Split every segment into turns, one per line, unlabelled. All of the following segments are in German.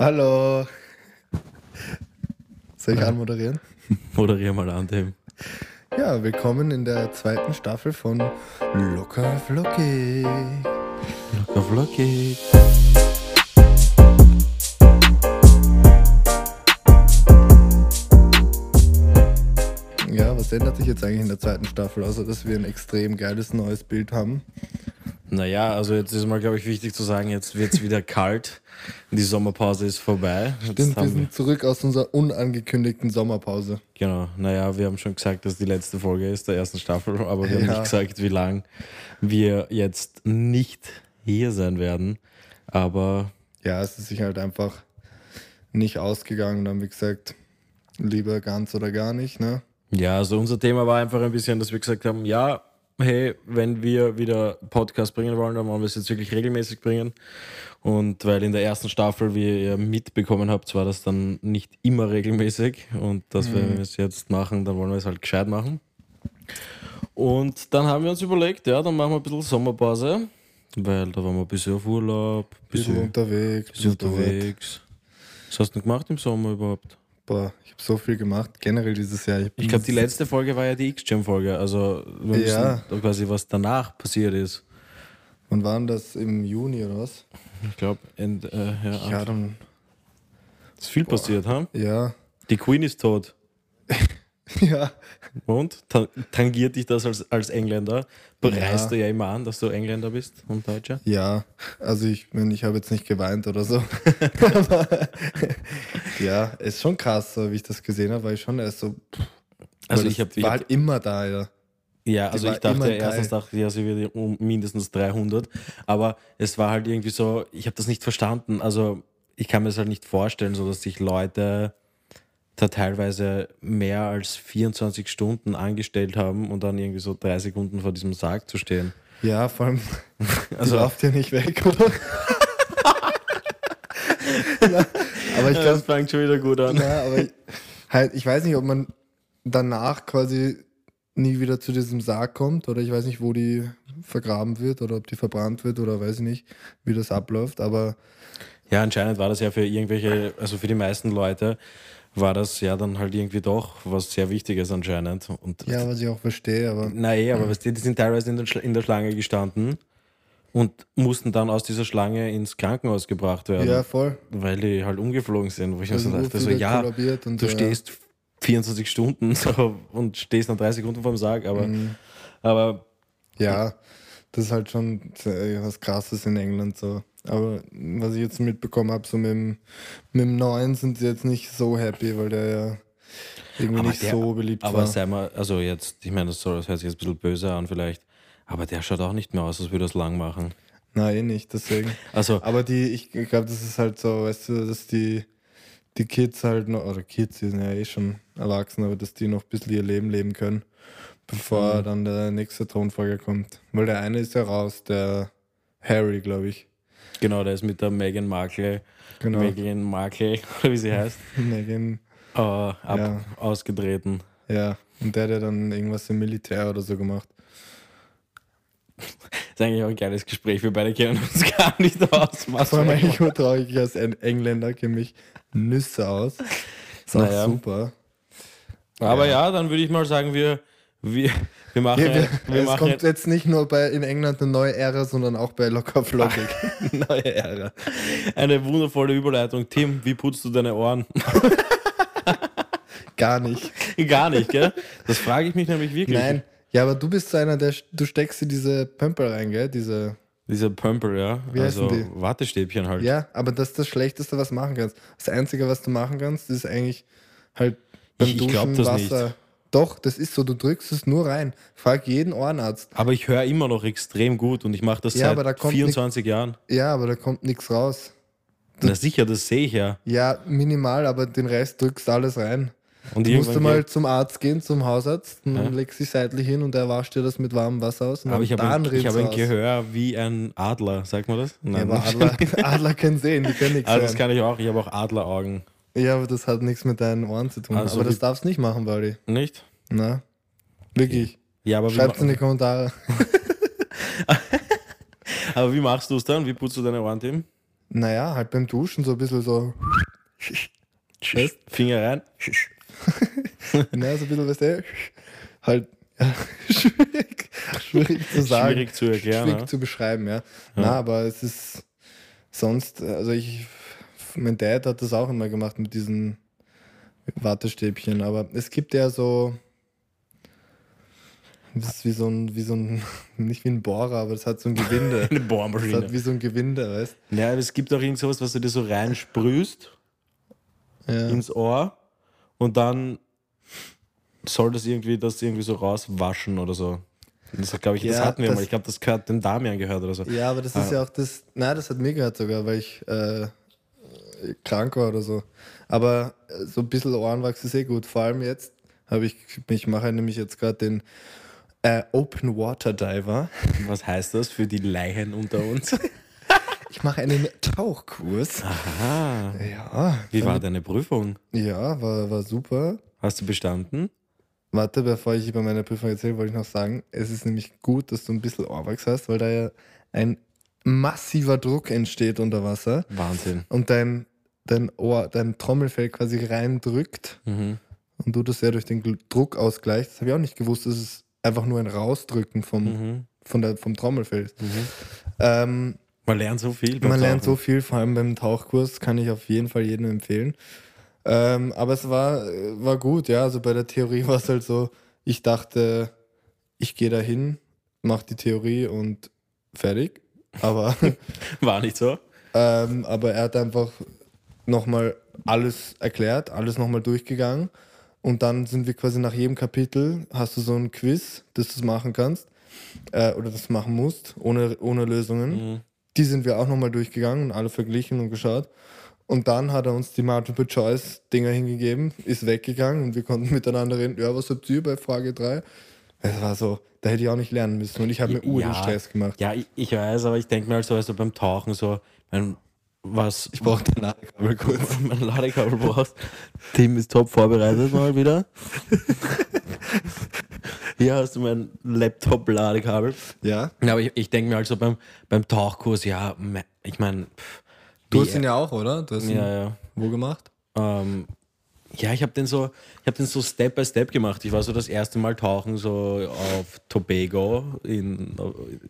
Hallo. Soll ich anmoderieren?
Moderier mal an, Tim.
Ja, willkommen in der zweiten Staffel von Locker Flockig.
Locker flockig.
Ja, was ändert sich jetzt eigentlich in der zweiten Staffel, außer dass wir ein extrem geiles neues Bild haben?
Naja, also jetzt ist mal, glaube ich, wichtig zu sagen, jetzt wird es wieder kalt. Die Sommerpause ist vorbei.
Stimmt, wir
haben
sind zurück aus unserer unangekündigten Sommerpause.
Genau, naja, wir haben schon gesagt, dass die letzte Folge ist der ersten Staffel, aber wir haben
Ja.
nicht gesagt, wie lang wir jetzt nicht hier sein werden. Aber
Ja, es ist sich halt einfach nicht ausgegangen. Dann, wie gesagt, lieber ganz oder gar nicht, ne?
ja, also unser Thema war einfach ein bisschen, dass wir gesagt haben, ja, hey, wenn wir wieder Podcast bringen wollen, dann wollen wir es jetzt wirklich regelmäßig bringen. Und weil in der ersten Staffel, wie ihr mitbekommen habt, war das dann nicht immer regelmäßig. Und dass wir es jetzt machen, dann wollen wir es halt gescheit machen. Und dann haben wir uns überlegt, ja, dann machen wir ein bisschen Sommerpause, weil da waren wir ein bisschen auf Urlaub, ein
Bisschen
bisschen,
unterwegs,
bisschen unterwegs. Was hast du denn gemacht im Sommer überhaupt?
Boah, ich habe so viel gemacht, generell dieses Jahr.
Ich glaube, die letzte Folge war ja die X-Jam-Folge. Also,
Ja.
da quasi, was danach passiert ist.
Wann waren das? Im Juni oder was?
Ich glaube, äh, ja,
Ja, dann.
ist viel passiert, ha?
Ja.
Die Queen ist tot.
Ja.
Und? Ta tangiert dich das als, als Engländer? Bereist
Ja.
du ja immer an, dass du Engländer bist und Deutscher?
Ja. Also ich meine, ich habe jetzt nicht geweint oder so. Aber ja, ist schon krass, so wie ich das gesehen habe, war ich schon erst so. pff,
Also
weil
ich
das
habe
war halt immer da, ja.
Ja, also ich dachte erstens dachte ich, ja, sie wird um mindestens 300, aber es war halt irgendwie so, ich habe das nicht verstanden. Also ich kann mir das halt nicht vorstellen, so dass sich Leute da teilweise mehr als 24 Stunden angestellt haben und dann irgendwie so drei Sekunden vor diesem Sarg zu stehen.
Ja, vor allem,
Also-
lauft ja nicht weg, oder? aber ich glaube,
das fängt schon wieder gut an.
Ja, aber ich, halt, ich weiß nicht, ob man danach quasi nie wieder zu diesem Sarg kommt oder ich weiß nicht, wo die vergraben wird oder ob die verbrannt wird oder weiß ich nicht, wie das abläuft. Aber
Ja, anscheinend war das ja für irgendwelche, also für die meisten Leute war das ja dann halt irgendwie doch was sehr Wichtiges anscheinend. Und
ja, was ich auch verstehe, aber
Na eh, aber weißt du, die sind teilweise in der, Schla- in der Schlange gestanden und mussten dann aus dieser Schlange ins Krankenhaus gebracht werden,
ja, voll.
weil die halt umgeflogen sind. Wo ich mir
Also
so dachte, so, ja, du
ja.
stehst 24 Stunden so, und stehst dann drei Sekunden vorm Sarg, aber,
Mhm.
aber
Ja, das ist halt schon was Krasses in England so. Aber was ich jetzt mitbekommen habe, so mit dem, mit dem Neuen sind sie jetzt nicht so happy, weil der ja irgendwie
Aber
nicht
der-
so beliebt
aber
war.
sei mal, also jetzt, ich meine, das, soll, das hört sich jetzt ein bisschen böse an vielleicht, aber der schaut auch nicht mehr aus, als würde es lang machen.
Nein, eh nicht, deswegen.
Also,
Aber die, ich glaube, das ist halt so, weißt du, dass die, die Kids halt noch, oder Kids, die sind ja eh schon erwachsen, aber dass die noch ein bisschen ihr Leben leben können, bevor dann der nächste Thronfolger kommt. Weil der eine ist ja raus, der Harry, glaube ich.
genau, der ist mit der Meghan Markle,
Genau.
Meghan Markle, oder wie sie heißt,
Megan,
äh, ab,
Ja.
ausgetreten.
ja. Und der hat ja dann irgendwas im Militär oder so gemacht.
ist eigentlich auch ein geiles Gespräch. Wir beide kennen uns gar nicht aus. Was
Vor allem eigentlich nur traurig, ich als Eng- Engländer kenne mich Nüsse aus. Ist auch
Naja.
super.
Aber ja, dann würde ich mal sagen, wir, wir, wir machen,
Ja, wir,
wir
es
machen
kommt jetzt nicht nur bei in England eine neue Ära, sondern auch bei Locker Flockig.
neue Ära. Eine wundervolle Überleitung. Tim, wie putzt du deine Ohren?
Gar nicht.
Gar nicht, gell? Das frage ich mich nämlich wirklich.
Nein. Ja, aber du bist so einer, der du steckst in diese Pömpel rein, gell? Diese.
Diese Pumper, ja.
Wie heißen
also
die?
Wattestäbchen halt.
Ja, aber das ist das Schlechteste, was du machen kannst. Das Einzige, was du machen kannst, ist eigentlich halt beim
Ich- ich
Duschen
das
Wasser.
nicht.
Doch, das ist so, du drückst es nur rein. Frag jeden Ohrenarzt.
Aber ich höre immer noch extrem gut und ich mache das
Ja,
seit
aber da kommt
24 Jahren.
Ja, aber da kommt nichts raus.
Na sicher, das sehe ich ja.
Ja, minimal, aber den Rest drückst du alles rein.
Und
Du musst mal zum Arzt gehen, zum Hausarzt, und
Ja.
dann legst dich seitlich hin und der wascht dir das mit warmem Wasser aus. Und
aber ich habe ein, ich habe ein. Gehör wie ein Adler, sagt man das?
Ja, aber Adler, Adler können sehen, die können nichts
Ah, das kann ich auch. Ich habe auch Adleraugen.
Ja, aber das hat nichts mit deinen Ohren zu tun.
Also
aber das darfst du nicht machen, Wally.
Nicht?
Na? Wirklich.
Ja, aber wie,
Schreib's in die Kommentare.
aber wie machst du es dann? Wie putzt du deine Ohren, Tim?
naja, halt beim Duschen so ein bisschen so. Weißt?
Finger rein.
naja, so ein bisschen, weißt du, halt ja, schwierig, schwierig zu sagen.
Schwierig zu erklären.
schwierig
ja.
zu beschreiben, ja. Na, aber es ist sonst, also ich, mein Dad hat das auch immer gemacht mit diesen Wattestäbchen, aber es gibt ja so, das ist wie so ein, wie so ein, nicht wie ein Bohrer, aber das hat so ein Gewinde.
Eine
Das
Bohrmaschine.
hat wie so ein Gewinde, weißt
Ja, aber es gibt auch irgend sowas, was du dir so reinsprühst
du? Ja.
ins Ohr und dann soll das irgendwie das irgendwie so rauswaschen oder so. Das glaube ich, das
Ja,
hatten wir
das-
mal. Ich glaube, das hat den Damian gehört oder so.
Ja, aber das ist
Ah.
ja auch das. Nein, das hat mir gehört sogar, weil ich äh, krank war oder so. Aber äh, so ein bisschen Ohrenwachs ist eh gut. Vor allem jetzt habe ich, ich mache nämlich jetzt gerade den äh, Open Water Diver.
Was heißt das für die Laien unter uns?
Ich mache einen Tauchkurs.
Aha.
Ja.
Wie war deine Prüfung?
Ja, war, war super.
Hast du bestanden?
Warte, bevor ich über meine Prüfung erzähle, wollte ich noch sagen, es ist nämlich gut, dass du ein bisschen Ohrwachs hast, weil da ja ein massiver Druck entsteht unter Wasser.
Wahnsinn.
und dein, dein Ohr, dein Trommelfell quasi reindrückt
Mhm.
und du das ja durch den Druck ausgleichst. Das habe ich auch nicht gewusst, das ist einfach nur ein Rausdrücken vom,
Mhm.
von der, vom Trommelfell.
Mhm.
Ähm,
Man lernt so viel. beim
man lernt so
Tauchen.
viel, vor allem beim Tauchkurs, kann ich auf jeden Fall jedem empfehlen. Ähm, aber es war, war gut, ja. Also bei der Theorie war es halt so, ich dachte, ich gehe da hin, mache die Theorie und fertig. Aber
War nicht so?
Ähm, aber er hat einfach nochmal alles erklärt, alles nochmal durchgegangen. Und dann sind wir quasi nach jedem Kapitel, hast du so ein Quiz, das du machen kannst äh, oder das machen musst, ohne, ohne Lösungen.
Mhm.
Die sind wir auch nochmal durchgegangen und alle verglichen und geschaut. Und dann hat er uns die Multiple-Choice-Dinger hingegeben, ist weggegangen und wir konnten miteinander reden. Ja, was habt ihr bei Frage 3? Es war so, da hätte ich auch nicht lernen müssen und ich habe mir Uhr den
Ja.
Stress gemacht.
Ja, ich, ich weiß, aber ich denke mir halt so, also beim Tauchen so, mein, was
Ich brauche den Ladekabel kurz.
mein Ladekabel brauchst. Tim ist top vorbereitet mal wieder. Hier hast du mein Laptop-Ladekabel.
Ja?
Ja, aber ich, ich denke mir also beim, beim Tauchkurs, ja, ich meine,
Du hast ihn ja auch, oder? Du hast ihn
ja, ja.
wo gemacht?
Ähm, ja, ich habe den so, ich habe den so Step by Step gemacht. Ich war so das erste Mal tauchen so auf Tobago in,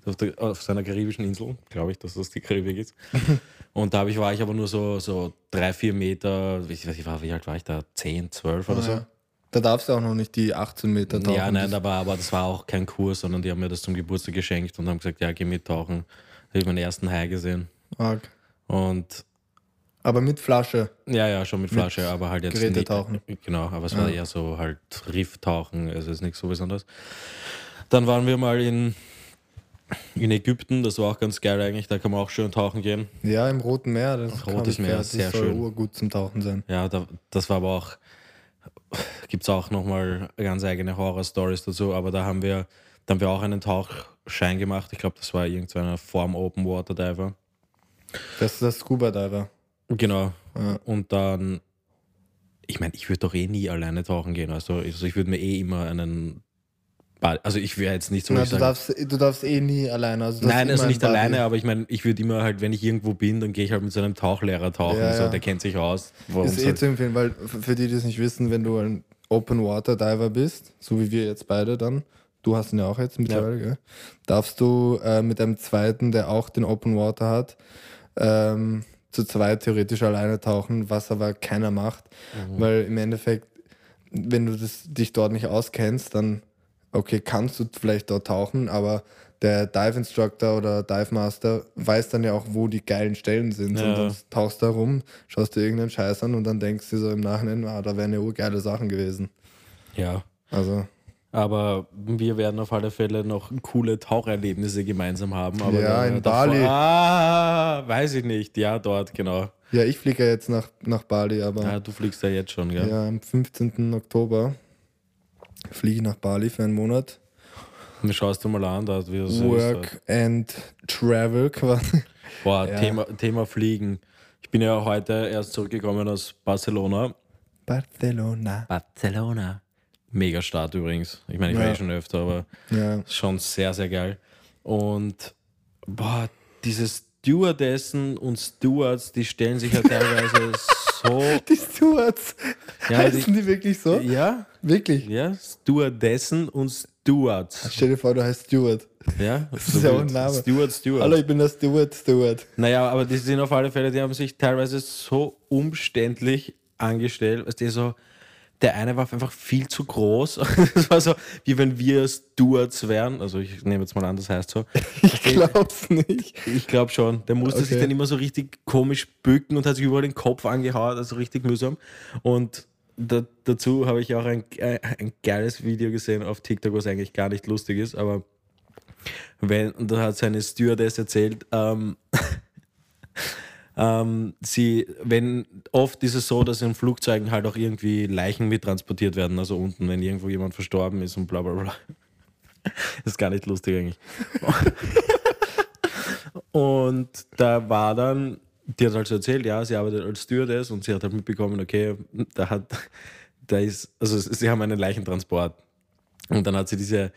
auf, der, auf seiner karibischen Insel, glaube ich, dass das die Karibik ist. Und da ich, war ich aber nur so, so drei, vier Meter, ich weiß nicht, war- wie alt war ich da? Zehn, zwölf oder so.
Ja. Da darfst du auch noch nicht die 18 Meter tauchen.
Ja, nein, aber, aber das war auch kein Kurs, sondern die haben mir das zum Geburtstag geschenkt und haben gesagt, ja, geh mittauchen. Da habe ich meinen ersten Hai gesehen.
Arg.
Und
Aber mit Flasche.
ja, ja, schon mit Flasche, aber halt jetzt
Geräte tauchen.
Genau, aber es war eher so halt Rifftauchen, also ist nichts so Besonderes. Dann waren wir mal in, in Ägypten, das war auch ganz geil eigentlich, da kann man auch schön tauchen gehen.
Ja, im Roten Meer. Das
Rotes Meer,
das
sehr
soll
schön.
urgut zum Tauchen sein.
Ja, da, das war aber auch, gibt es auch nochmal ganz eigene Horror-Stories dazu, aber da haben wir, da haben wir auch einen Tauchschein gemacht. Ich glaube, das war irgendeiner Form Open Water Diver.
Das ist das Scuba Diver.
Genau.
Ja.
Und dann, ich meine, ich würde doch eh nie alleine tauchen gehen. Also, also ich würde mir eh immer einen, Bad- also ich wäre jetzt nicht so, ich
du,
sagen,
darfst, du darfst eh nie alleine. Also
Nein, also nicht alleine, aber ich meine, ich würde immer halt, wenn ich irgendwo bin, dann gehe ich halt mit so einem Tauchlehrer tauchen.
Ja,
so,
ja.
der kennt sich aus.
Ist eh zu empfehlen, weil für die, die es nicht wissen, wenn du ein Open Water Diver bist, so wie wir jetzt beide dann, du hast ihn ja auch jetzt mittlerweile, gell? darfst du äh, mit einem zweiten, der auch den Open Water hat, ähm, zu zweit theoretisch alleine tauchen, was aber keiner macht,
Mhm.
weil im Endeffekt, wenn du das, dich dort nicht auskennst, dann okay, kannst du vielleicht dort tauchen, aber der Dive Instructor oder Dive Master weiß dann ja auch, wo die geilen Stellen sind.
Ja.
Und dann tauchst da rum, schaust dir irgendeinen Scheiß an und dann denkst du so im Nachhinein, ah, da wären ja urgeile Sachen gewesen.
Ja.
Also,
Aber wir werden auf alle Fälle noch coole Taucherlebnisse gemeinsam haben. Aber
Ja, in
davor-
Bali.
Ah, weiß ich nicht. Ja, dort, genau.
ja, ich fliege ja jetzt nach, nach Bali, aber
Ja, du fliegst ja jetzt schon, gell?
ja, am 15. Oktober fliege ich nach Bali für einen Monat.
Und schaust du mal an, da wie das ist.
Work and Travel quasi.
Boah,
Ja.
Thema, Thema Fliegen. Ich bin ja heute erst zurückgekommen aus Barcelona.
Barcelona.
Barcelona. Mega Start übrigens. Ich meine, ich war
Ja.
eh schon öfter, aber
Ja,
schon sehr, sehr geil. Und boah, dieses Stewardessen und Stewards, die stellen sich ja teilweise so.
Die Stewards.
Ja,
Heißen
die,
die wirklich so?
ja,
Wirklich?
ja, Stewardessen und Stewards.
Stell dir vor, du heißt Stewart.
Ja,
Das ist ja auch ein Name.
Steward, Steward.
Hallo, ich bin der Stewart, Stewart.
Naja, aber die sind auf alle Fälle, die haben sich teilweise so umständlich angestellt, dass die so, der eine war einfach viel zu groß. Es war so, wie wenn wir Stewards wären. Also ich nehme jetzt mal an, das heißt so.
Ich glaub's nicht.
Ich glaube schon. Der musste sich
Okay.
dann immer so richtig komisch bücken und hat sich überall den Kopf angehauen, also richtig mühsam. Und da, dazu habe ich auch ein, ein geiles Video gesehen auf TikTok, was eigentlich gar nicht lustig ist, aber wenn, und da hat seine Stewardess erzählt, ähm, ähm, sie, wenn oft ist es so, dass in Flugzeugen halt auch irgendwie Leichen mittransportiert werden, also unten, wenn irgendwo jemand verstorben ist und bla bla bla. Ist gar nicht lustig eigentlich. Und da war dann, die hat halt erzählt, ja, sie arbeitet als Stewardess und sie hat halt mitbekommen, okay, da hat, da ist, also sie haben einen Leichentransport. Und dann hat sie diese,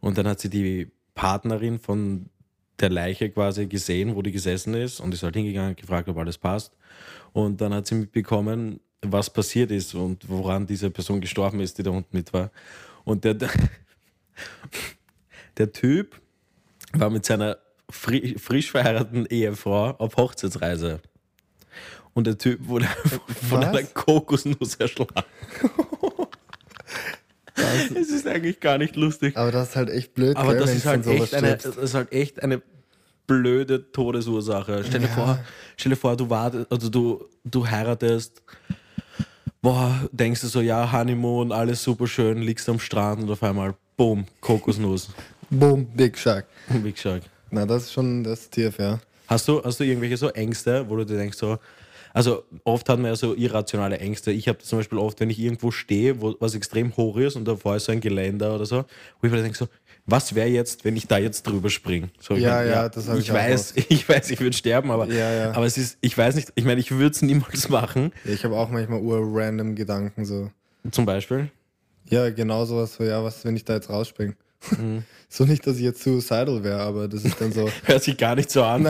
und dann hat sie die Partnerin von der Leiche quasi gesehen, wo die gesessen ist und ist halt hingegangen, gefragt, ob alles passt. Und dann hat sie mitbekommen, was passiert ist und woran diese Person gestorben ist, die da unten mit war. Und der, der Typ war mit seiner fri frisch verheirateten Ehefrau auf Hochzeitsreise. Und der Typ wurde von
Was?
einer Kokosnuss erschlagen. Es ist eigentlich gar nicht lustig.
Aber das ist halt echt blöd,
Aber das ist halt echt eine, das ist halt echt eine blöde Todesursache. Stell dir
Ja.
vor, stell dir vor, du wartest, also du, du heiratest, boah, denkst du so, ja, Honeymoon, alles super schön, liegst am Strand und auf einmal, boom, Kokosnuss.
Boom, Big Shark.
Wie gesagt.
Na, das ist schon das ist tief, ja.
Hast du, hast du irgendwelche so Ängste, wo du dir denkst, so, also oft hat man ja so irrationale Ängste. Ich habe zum Beispiel oft, wenn ich irgendwo stehe, wo was extrem hoch ist und davor ist so ein Geländer oder so, wo ich mir denke, so, was wäre jetzt, wenn ich da jetzt drüber springe? So, ich
Ja,
mein,
ja, das hab
ich
ich auch
weiß, ich weiß, ich würde sterben, aber,
Ja, ja.
aber es ist, ich weiß nicht, ich meine, ich würde es niemals machen,
ja ich habe auch manchmal ur-random Gedanken so.
zum Beispiel.
Ja, genau sowas so, ja, was, wenn ich da jetzt rausspringe?
Mhm.
so nicht, dass ich jetzt suicidal wäre, aber das ist dann so,
Hört sich gar nicht so an.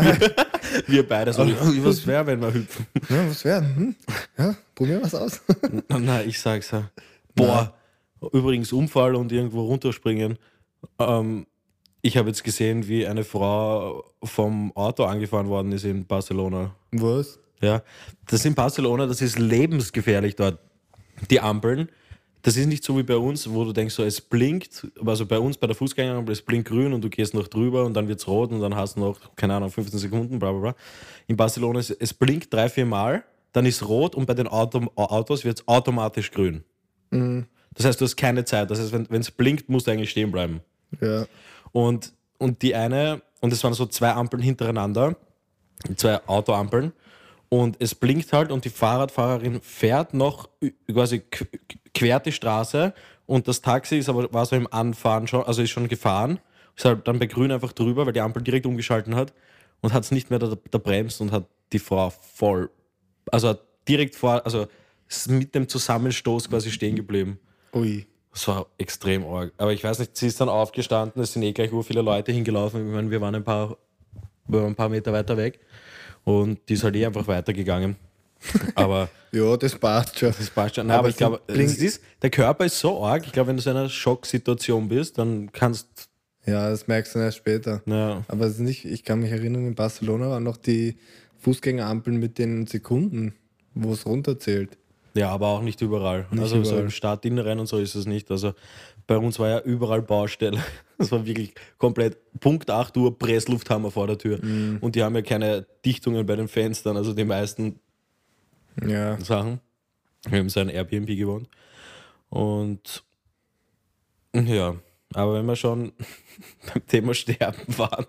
Wir beide so, was wäre, wenn wir hüpfen?
ja, was werden? Hm? Ja, probier was aus.
Nein, ich sag's ja. Boah, übrigens Unfall und irgendwo runterspringen. Ähm, ich habe jetzt gesehen, wie eine Frau vom Auto angefahren worden ist in Barcelona.
was?
Ja, das in Barcelona, das ist lebensgefährlich dort. Die Ampeln, das ist nicht so wie bei uns, wo du denkst, so es blinkt, also bei uns bei der Fußgängerampel, es blinkt grün und du gehst noch drüber und dann wird's rot und dann hast du noch, keine Ahnung, 15 Sekunden, bla bla bla. In Barcelona ist es blinkt drei, vier Mal, dann ist rot und bei den Auto, Autos wird es automatisch grün. Das heißt, du hast keine Zeit. Das heißt, wenn es blinkt, musst du eigentlich stehen bleiben.
Ja.
Und, und die eine, und es waren so zwei Ampeln hintereinander, zwei Autoampeln, und es blinkt halt und die Fahrradfahrerin fährt noch quasi qu- quert die Straße und das Taxi ist aber war so im Anfahren schon, also ist schon gefahren, ist halt dann bei Grün einfach drüber, weil die Ampel direkt umgeschalten hat und hat es nicht mehr da, da bremst und hat die Frau voll, also hat direkt vor, also mit dem Zusammenstoß quasi stehen geblieben.
Ui.
Das war extrem arg. Aber ich weiß nicht, sie ist dann aufgestanden, es sind eh gleich ur viele Leute hingelaufen. Ich meine, wir waren ein paar, waren ein paar Meter weiter weg und die ist halt eh einfach weitergegangen. Aber
Ja, das passt schon.
das passt schon. Nein, aber,
Aber
ich glaube, ist, der Körper ist so arg. Ich glaube, wenn du in einer Schocksituation bist, dann kannst
Ja, das merkst du erst später.
ja,
Aber es ist nicht, ich kann mich erinnern, in Barcelona waren noch die Fußgängerampeln mit den Sekunden, wo es runterzählt.
ja, aber auch nicht überall.
Nicht
also so
überall.
im Stadtinneren und so ist es nicht. Also bei uns war ja überall Baustelle. Das war wirklich komplett Punkt 8 Uhr Presslufthammer vor der Tür.
Mhm.
Und die haben ja keine Dichtungen bei den Fenstern, also die meisten
Ja.
Sachen. Wir haben so ein Airbnb gewohnt. Und ja, aber wenn wir schon beim Thema Sterben waren,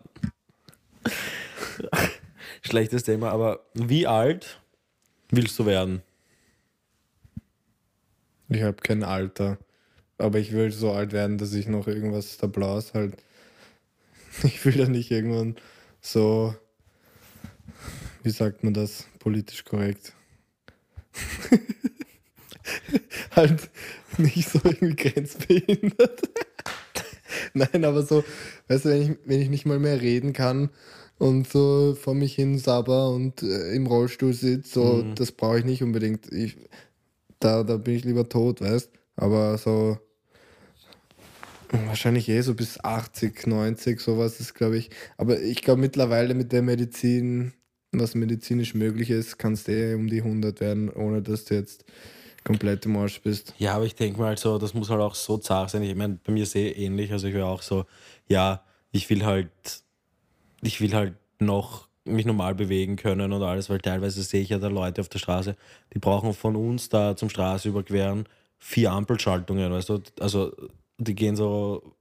schlechtes Thema, aber wie alt willst du werden?
Ich habe kein Alter. Aber ich will so alt werden, dass ich noch irgendwas der Blaus halt. Ich will da nicht irgendwann so. Wie sagt man das? Politisch korrekt. halt nicht so irgendwie grenzbehindert. Nein, aber so, weißt du, wenn ich, wenn ich nicht mal mehr reden kann und so vor mich hin sabber und äh, im Rollstuhl sitze, so,
Mhm.
das brauche ich nicht unbedingt. Ich, da, da bin ich lieber tot, weißt Aber so wahrscheinlich eh so bis 80, 90, sowas ist, glaube ich. Aber ich glaube mittlerweile mit der Medizin, was medizinisch möglich ist, kannst du eh um die 100 werden, ohne dass du jetzt komplett im Arsch bist.
Ja, aber ich denke mal so, das muss halt auch so zart sein. Ich meine, bei mir ist eh ähnlich. Also ich wäre auch so, ja, ich will halt, ich will halt noch mich normal bewegen können und alles, weil teilweise sehe ich ja da Leute auf der Straße, die brauchen von uns da zum Straße überqueren vier Ampelschaltungen, weißt du? Also die gehen so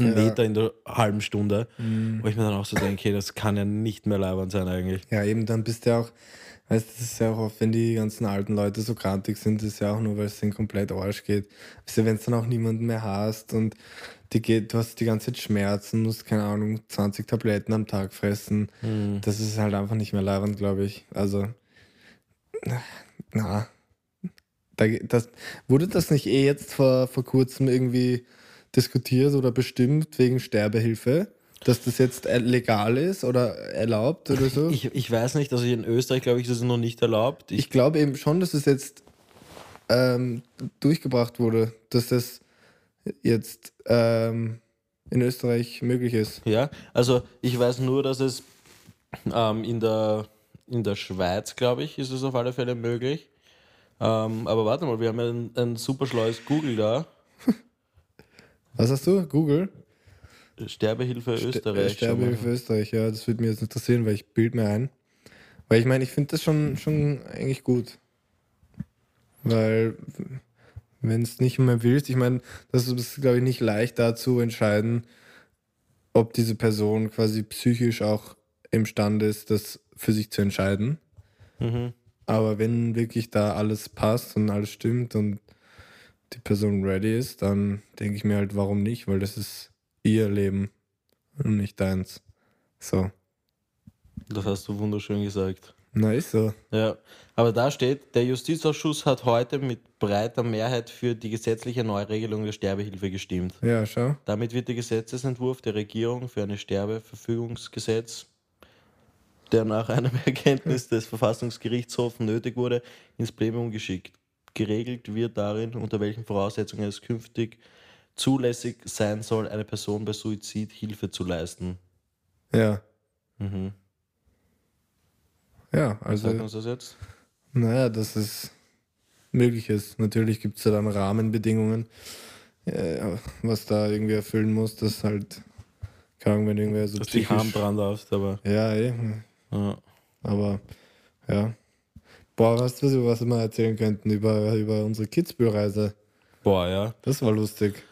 einen
Ja.
Meter in der halben Stunde, wo ich mir dann auch so denke, okay, das kann ja nicht mehr leibend sein eigentlich.
Ja, eben, dann bist du ja auch, weißt du, das ist ja auch oft, wenn die ganzen alten Leute so krantig sind, das ist ja auch nur, weil es denen komplett Arsch geht. Weißt du, wenn es dann auch niemanden mehr hast und die geht, du hast die ganze Zeit Schmerzen, musst, keine Ahnung, 20 Tabletten am Tag fressen, das ist halt einfach nicht mehr leibend, glaube ich. Also, na, da, das, wurde das nicht eh jetzt vor, vor kurzem irgendwie diskutiert oder bestimmt wegen Sterbehilfe? Dass das jetzt legal ist oder erlaubt oder so?
Ich, ich weiß nicht, also in Österreich glaube ich, ist es noch nicht erlaubt. Ich,
Ich glaube eben schon, dass es jetzt ähm, durchgebracht wurde, dass das jetzt ähm, in Österreich möglich ist.
Ja, also ich weiß nur, dass es ähm, in, der, in der Schweiz, glaube ich, ist es auf alle Fälle möglich. Ähm, aber warte mal, wir haben ja ein, ein super schlaues Google da.
Was hast du? Google?
Sterbehilfe Österreich. schau
Sterbehilfe. Österreich, ja, das würde mich jetzt interessieren, weil ich bild mir ein. Weil ich meine, ich finde das schon, schon eigentlich gut. Weil, wenn es nicht mehr willst, ich meine, das ist, glaube ich, nicht leicht da zu entscheiden, ob diese Person quasi psychisch auch imstande ist, das für sich zu entscheiden.
Mhm.
Aber wenn wirklich da alles passt und alles stimmt und die Person ready ist, dann denke ich mir halt, warum nicht? Weil das ist ihr Leben und nicht deins. So.
Das hast du wunderschön gesagt.
Na, ist so.
Ja, aber da steht, der Justizausschuss hat heute mit breiter Mehrheit für die gesetzliche Neuregelung der Sterbehilfe gestimmt.
Ja, schau.
Damit wird der Gesetzesentwurf der Regierung für ein Sterbeverfügungsgesetz, der nach einem Erkenntnis des Verfassungsgerichtshofs nötig wurde, ins Plenum geschickt. Geregelt wird darin, unter welchen Voraussetzungen es künftig zulässig sein soll, einer Person bei Suizid Hilfe zu leisten.
Ja.
Mhm.
Ja,
Was sagt
also,
uns das jetzt?
naja, dass es möglich ist. Natürlich gibt es ja dann Rahmenbedingungen, äh, was da irgendwie erfüllen muss, dass halt, keine Ahnung, wenn irgendwer so
Dass du die Hand dran darfst, aber.
Ja, eh.
Ja.
Aber ja. Boah, weißt du, was wir mal erzählen könnten über, über unsere Kitzbühel-Reise?
Boah, ja.
Das war lustig.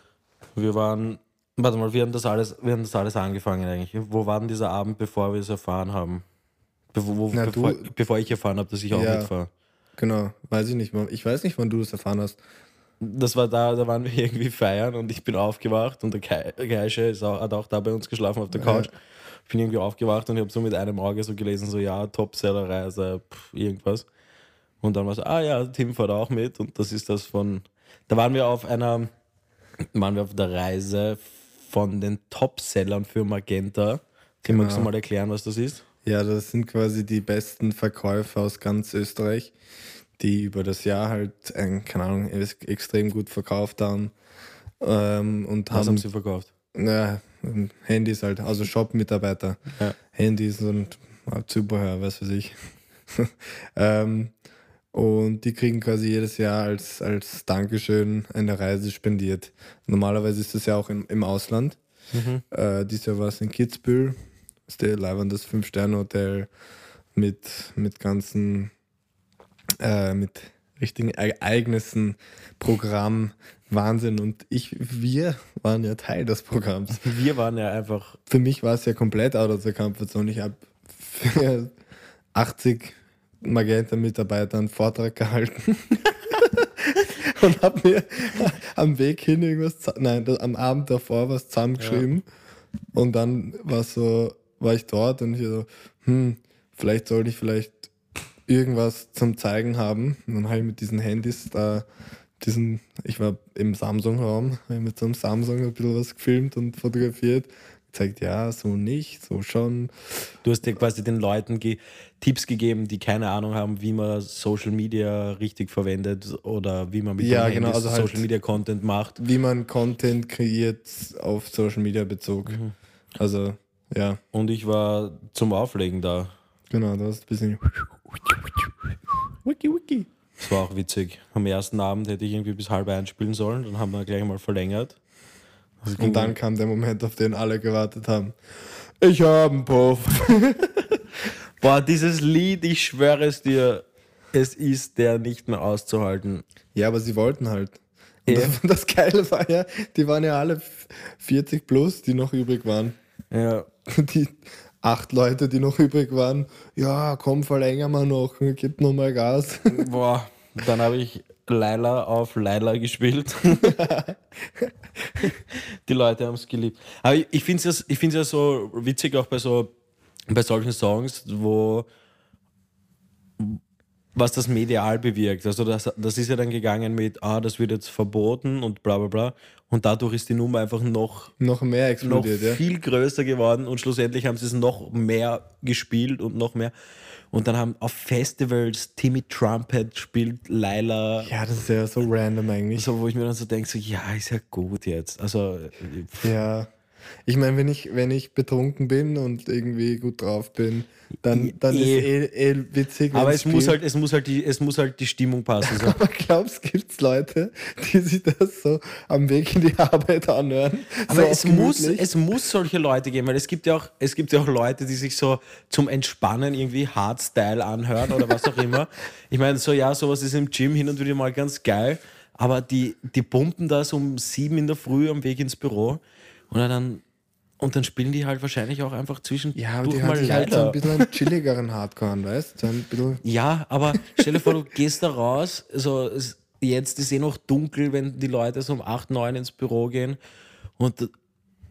Wir waren, warte mal, wir haben das alles, wir haben das alles angefangen eigentlich. Wo war denn dieser Abend, bevor wir es erfahren haben? Bevor, wo,
Na,
bevor,
du-
bevor ich erfahren habe, dass ich auch
Ja.
mitfahre.
Genau, weiß ich nicht. Ich weiß nicht, wann du das erfahren hast.
Das war da, da waren wir irgendwie feiern und ich bin aufgewacht und der Geische hat auch da bei uns geschlafen auf der Couch. Ich bin irgendwie aufgewacht und ich habe so mit einem Auge so gelesen, so ja, Topseller-Reise, irgendwas. Und dann war so, ah ja, Tim fährt auch mit und das ist das von, da waren wir auf einer, waren wir auf der Reise von den Topsellern für Magenta. Tim, magst du
Genau.
mal erklären, was das ist?
Ja, das sind quasi die besten Verkäufer aus ganz Österreich, die über das Jahr halt, äh, keine Ahnung, ex- extrem gut verkauft haben. Ähm, und
Was haben
haben
sie verkauft?
Ja, Handys halt, also Shop-Mitarbeiter.
Ja.
Handys und äh, Zubehör, was weiß ich. ähm, und die kriegen quasi jedes Jahr als, als Dankeschön eine Reise spendiert. Normalerweise ist das ja auch im, im Ausland.
Mhm.
Äh, dieses Jahr war es in Kitzbühel. Das ist der leibendes Fünf-Sterne-Hotel mit, mit ganzen, äh, mit richtigen Ereignissen, Programm, Wahnsinn. Und ich, wir waren ja Teil des Programms.
Wir waren ja einfach,
Für mich war es ja komplett out of the comfort zone. Ich habe für 80 Magenta-Mitarbeiter einen Vortrag gehalten. und habe mir am Weg hin irgendwas, nein, das- am Abend davor was zusammengeschrieben. Und dann war so, war ich dort und ich so, hm, vielleicht sollte ich vielleicht irgendwas zum Zeigen haben. Und dann habe ich mit diesen Handys da diesen, ich war im Samsung-Raum, habe mit so einem Samsung ein bisschen was gefilmt und fotografiert, gezeigt, ja, so nicht, so schon.
Du hast dir quasi den Leuten ge Tipps gegeben, die keine Ahnung haben, wie man Social Media richtig verwendet oder wie man mit
Ja, genau,
Handys
also halt-
Social Media Content macht.
Wie man Content kreiert auf Social Media Bezug.
Mhm.
Also, ja,
Und ich war zum Auflegen da.
genau, das ist ein bisschen. Wiki, wiki.
Das war auch witzig. Am ersten Abend hätte ich irgendwie bis halb eins spielen sollen, dann haben wir gleich mal verlängert. Ging
Und dann kam der Moment, auf den alle gewartet haben. Ich habe einen Puff.
Boah, dieses Lied, ich schwöre es dir, es ist der nicht mehr auszuhalten.
Ja, aber sie wollten halt. Und das, das Geile war ja, die waren ja alle 40 plus, die noch übrig waren.
Ja,
Die acht Leute, die noch übrig waren. Ja, komm, verlängern wir noch, gib noch mal Gas.
boah, dann habe ich Laila auf Laila gespielt. Die Leute haben es geliebt. Aber ich, ich finde es ich find's ja so witzig auch bei so bei solchen Songs, wo was das medial bewirkt. Also das, das ist ja dann gegangen mit, ah, das wird jetzt verboten und bla bla bla. Und dadurch ist die Nummer einfach noch
noch mehr
noch
explodiert, ja.
viel größer geworden und schlussendlich haben sie es noch mehr gespielt und noch mehr. Und dann haben auf Festivals Timmy Trumpet spielt Laila,
Ja, das ist ja so random eigentlich.
so, wo ich mir dann so denke, so, ja, ist ja gut jetzt. Also, äh,
Ja. Ich meine, wenn ich, wenn ich betrunken bin und irgendwie gut drauf bin, dann, dann
Eh.
ist eh, eh witzig.
aber es muss, halt, es, muss halt die, es muss halt die Stimmung passen. So.
Aber glaubst du, gibt es Leute, die sich das so am Weg in die Arbeit anhören?
Aber
so
es, muss, es muss solche Leute geben, weil es gibt, ja auch, es gibt ja auch Leute, die sich so zum Entspannen irgendwie Hardstyle anhören oder was auch immer. Ich meine, so ja, sowas ist im Gym hin und wieder mal ganz geil, aber die, die pumpen das um sieben in der Früh am Weg ins Büro und dann, und dann spielen die halt wahrscheinlich auch einfach zwischendurch
Ja, aber die
mal
sich halt so ein bisschen einen chilligeren Hardcore an, weißt du? So.
Ja, aber stell dir vor, du gehst da raus, es, jetzt ist eh noch dunkel, wenn die Leute so um 8, 9 ins Büro gehen und,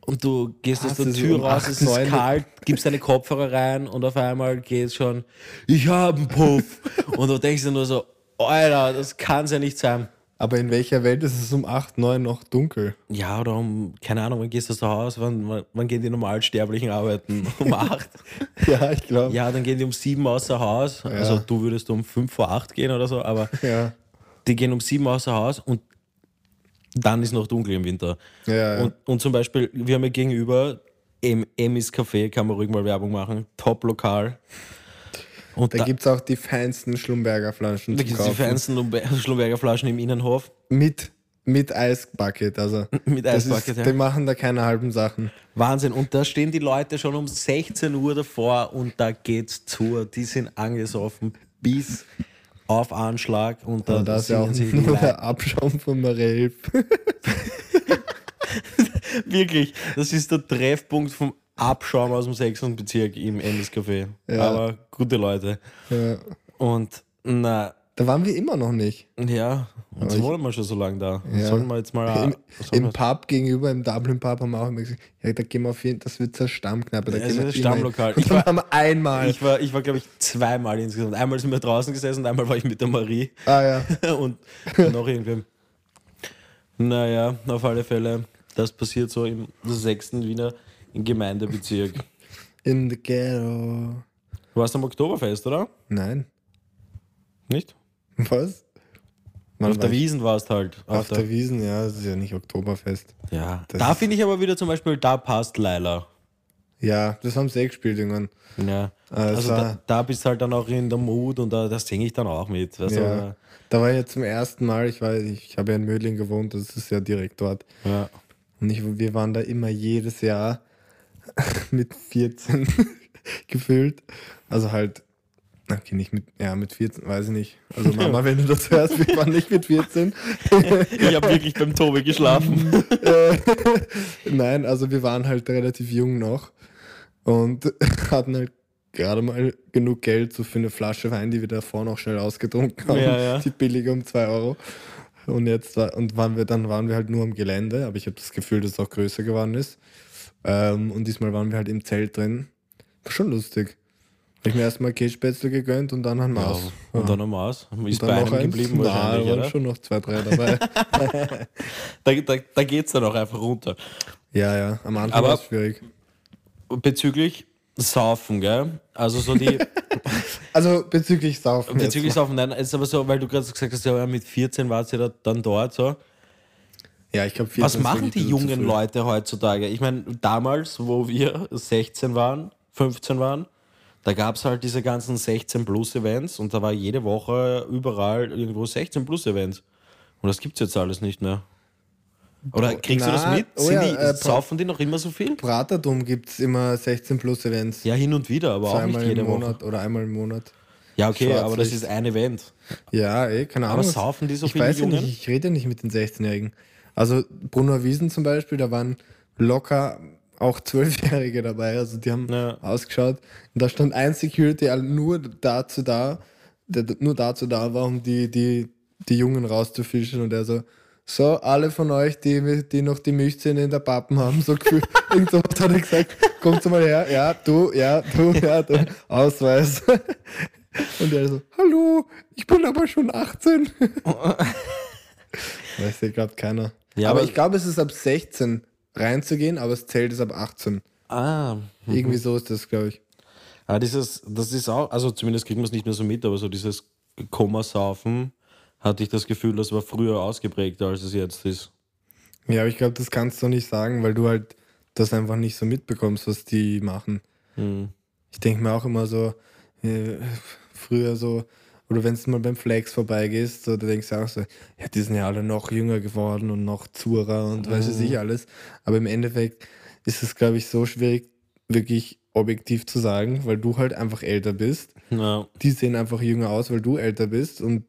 und du gehst aus der Tür
um
raus,
8,
es ist
9?
kalt, gibst deine Kopfhörer rein und auf einmal geht schon, ich hab einen Puff. und du denkst dir nur so, Alter, das kann's ja nicht sein.
Aber in welcher Welt ist es um 8, 9 noch dunkel?
Ja, oder um, keine Ahnung, wann gehst du zu Hause, wann, wann, wann gehen die Normalsterblichen arbeiten? Um 8?
Ja, ich glaube.
ja, dann gehen die um 7 außer Haus. Also du würdest um 5 vor 8 gehen oder so, aber
Ja.
die gehen um sieben außer Haus und dann ist noch dunkel im Winter.
Ja, ja.
Und, und zum Beispiel, wir haben ja gegenüber Em- Emmys Café, kann man ruhig mal Werbung machen, Top-Lokal. Und
Da
da,
gibt es auch die feinsten Schlumberger Flaschen
da gibt es die feinsten Lumbe- Schlumberger Flaschen im Innenhof
Mit, mit Eisbucket. Also
mit
das
Eisbucket.
ist,
Ja.
Die machen da keine halben Sachen.
Wahnsinn. Und da stehen die Leute schon um 16 Uhr davor und da geht's zu. Die sind angesoffen bis auf Anschlag und da,
Und da ist ja auch
sie
nur
Leid-
der Abschaum von Marelf.
Wirklich, das ist der Treffpunkt vom Abschaum aus dem 6. Bezirk im Emmys Café.
Ja.
Aber gute Leute.
ja.
Und na,
Da waren wir immer noch nicht.
ja, und jetzt
ich-
wohnen wir schon so lange da.
Ja.
Sollen wir jetzt mal.
Im, Im Pub gegenüber, im Dublin Pub, haben wir auch immer gesagt, ja, da gehen wir auf jeden das wird zur Stammkneipe. Da
Ja,
gehen
das
wir hin.
Stammlokal. Ich war-
haben wir einmal.
ich war, ich war glaube ich, zweimal insgesamt. Einmal sind wir draußen gesessen und einmal war ich mit der Marie
ah ja.
und noch irgendwem. Naja, auf alle Fälle, das passiert so im 6. Wiener Gemeindebezirk.
In the ghetto.
Du warst am Oktoberfest, oder?
Nein.
Nicht?
Was? Wann
auf der? Wiesen warst halt.
Auf der Wiesen, ja, das ist ja nicht Oktoberfest.
Ja,
Das
da finde ich aber wieder zum Beispiel, da passt Laila.
Ja, das haben sie eh gespielt irgendwann.
Ja. Also
das
da, da bist du halt dann auch in der Mut und da, da singe ich dann auch mit. Also,
ja. Da war ich ja zum ersten Mal, ich weiß, ich habe ja in Mödling gewohnt, das ist ja direkt dort.
ja.
Und ich, wir waren da immer jedes Jahr mit 14 gefüllt. Also halt, okay, nicht mit, ja, mit 14, weiß ich nicht. Also Mama, wenn du das hörst, wir waren nicht mit 14.
Ich habe wirklich beim Tobi geschlafen.
Äh, Nein, also wir waren halt relativ jung noch und hatten halt gerade mal genug Geld so für eine Flasche Wein, die wir davor noch schnell ausgetrunken haben.
Ja, ja.
Die billige um 2 Euro. Und jetzt und waren wir, dann waren wir halt nur am Gelände, aber ich habe das Gefühl, dass es auch größer geworden ist. Ähm, und diesmal waren wir halt im Zelt drin. War schon lustig. Habe ich mir erstmal Kässpätzle gegönnt und dann ein Maß.
Und dann am Maß. Ist bei
noch
einem
eins.
geblieben
Na,
wahrscheinlich,
da waren
oder?
schon noch zwei, drei dabei.
Da, da, da geht es dann auch einfach runter.
ja, ja, am Anfang war es schwierig.
bezüglich Saufen, gell? Also so die.
Also bezüglich Saufen.
bezüglich Saufen, nein, ist aber so, weil du gerade gesagt hast, ja, mit 14 warst du ja dann dort so.
Ja, ich glaube,
Was machen die jungen Leute heutzutage? Ich meine, damals, wo wir 16 waren, 15 waren, da gab es halt diese ganzen 16 Plus Events und da war jede Woche überall irgendwo 16 Plus Events. Und das gibt es jetzt alles nicht mehr. Oder kriegst du das
na,
mit?
oh
Sind
ja,
die,
äh,
saufen die noch immer so viel?
Pratertum gibt es immer 16 plus Events.
Ja, hin und wieder, aber
so
auch nicht
einmal
jede
im
Woche.
Monat oder einmal im Monat.
Ja, okay, aber das ist ein Event.
Ja, eh, keine Ahnung.
Aber saufen die so
ich
viele
weiß
Jungen?
nicht, ich rede ja nicht mit den 16-Jährigen. Also Brunner Wiesen zum Beispiel, da waren locker auch Zwölfjährige dabei, also die haben
Ja.
ausgeschaut. Und da stand ein Security nur dazu da, der nur dazu da war, um die, die, die Jungen rauszufischen und er so, so, alle von euch, die, die noch die Milchzähne in der Pappen haben, so gefühlt, irgend so hat er gesagt, kommt mal her, ja, du, ja, du, ja, du, Ausweis. Und er so, hallo, ich bin aber schon 18. Weiß ja gerade keiner.
Ja,
aber,
aber-
ich glaube, es ist ab 16 reinzugehen, aber das Zelt ist ab 18.
Ah,
Irgendwie so ist das, glaube ich.
Aber dieses, das ist auch, also zumindest kriegt man es nicht mehr so mit, aber so dieses Kommasaufen hatte ich das Gefühl, das war früher ausgeprägter, als es jetzt ist.
Ja, aber ich glaube, das kannst du nicht sagen, weil du halt das einfach nicht so mitbekommst, was die machen.
Hm.
Ich denke mir auch immer so, äh, früher so, oder wenn du mal beim Flex vorbeigehst, so, da denkst du auch so, ja, die sind ja alle noch jünger geworden und noch zurer und weiß ich nicht alles. Aber im Endeffekt ist es, glaube ich, so schwierig, wirklich objektiv zu sagen, weil du halt einfach älter bist.
Ja.
Die sehen einfach jünger aus, weil du älter bist und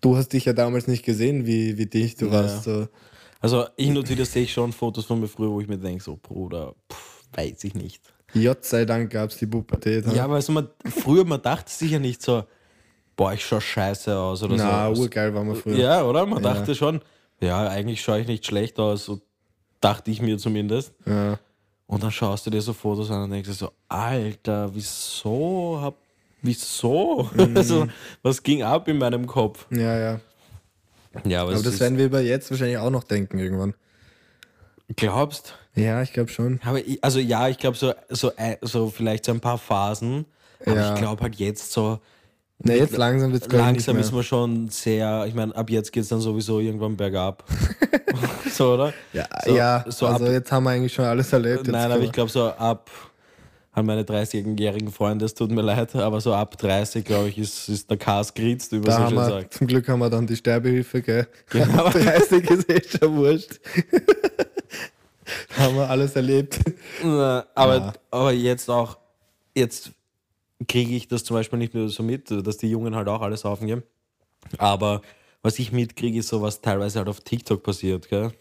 du hast dich ja damals nicht gesehen, wie, wie dich du
Ja.
warst. So.
Also hin und wieder sehe ich schon Fotos von mir früher, wo ich mir denke, so Bruder, pff, weiß ich nicht.
Gott sei Dank gab es die Pubertät.
Ja, aber also man, früher, man dachte sich ja nicht so, boah, ich schaue scheiße aus oder
Na,
so.
urgeil waren wir früher.
Ja, oder? Man
Ja.
dachte schon, ja, eigentlich schaue ich nicht schlecht aus, so dachte ich mir zumindest.
Ja.
Und dann schaust du dir so Fotos an und denkst dir so, Alter, wieso hab, wieso?
Mhm.
Also, was ging ab in meinem Kopf?
ja, ja.
Ja, aber,
Aber das werden wir über jetzt wahrscheinlich auch noch denken irgendwann.
Glaubst?
Ja, ich glaube schon.
Aber ich, also ja, ich glaube so, so, ein- so vielleicht so ein paar Phasen. Aber
Ja.
ich glaube halt jetzt so,
Na, jetzt langsam wird es
langsam ist man schon sehr, ich meine, ab jetzt geht es dann sowieso irgendwann bergab. so, oder?
Ja,
so,
ja
so
also
ab,
jetzt haben wir eigentlich schon alles erlebt.
Nein, aber ich glaube so ab an meine 30-jährigen Freunde, es tut mir leid, aber so ab 30, glaube ich, ist, ist der wie man
da
so schön
wir,
sagt.
zum Glück haben wir dann die Sterbehilfe, gell?
Genau.
30 ist eh schon wurscht. haben wir alles erlebt.
Na, Aber,
Ja.
aber jetzt auch, jetzt kriege ich das zum Beispiel nicht mehr so mit, dass die Jungen halt auch alles aufgehen. Aber was ich mitkriege, ist so, was teilweise halt auf TikTok passiert, gell?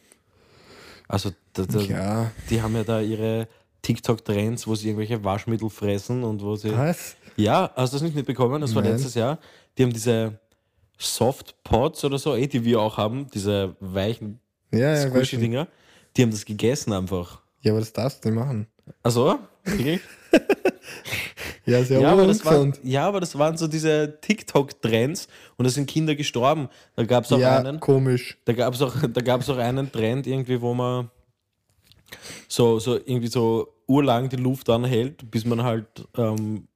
Also, da, da,
Ja.
die haben ja da ihre TikTok-Trends, wo sie irgendwelche Waschmittel fressen und wo sie.
Was?
Ja, hast du das nicht mitbekommen? Das war
Nein.
letztes Jahr. Die haben diese Soft-Pots oder so, eh, die wir auch haben, diese weichen
Ja, ja, ich weiß schon.
Die haben das gegessen einfach.
ja, aber das darfst du nicht machen.
Also, wirklich?
Ja, ist ja,
Ja, aber das waren, ja, aber das waren so diese TikTok-Trends und da sind Kinder gestorben. Da gab es auch
Ja,
einen.
komisch.
Da gab es auch, da gab's auch einen Trend irgendwie, wo man so, so irgendwie so urlang die Luft anhält, bis man halt ähm,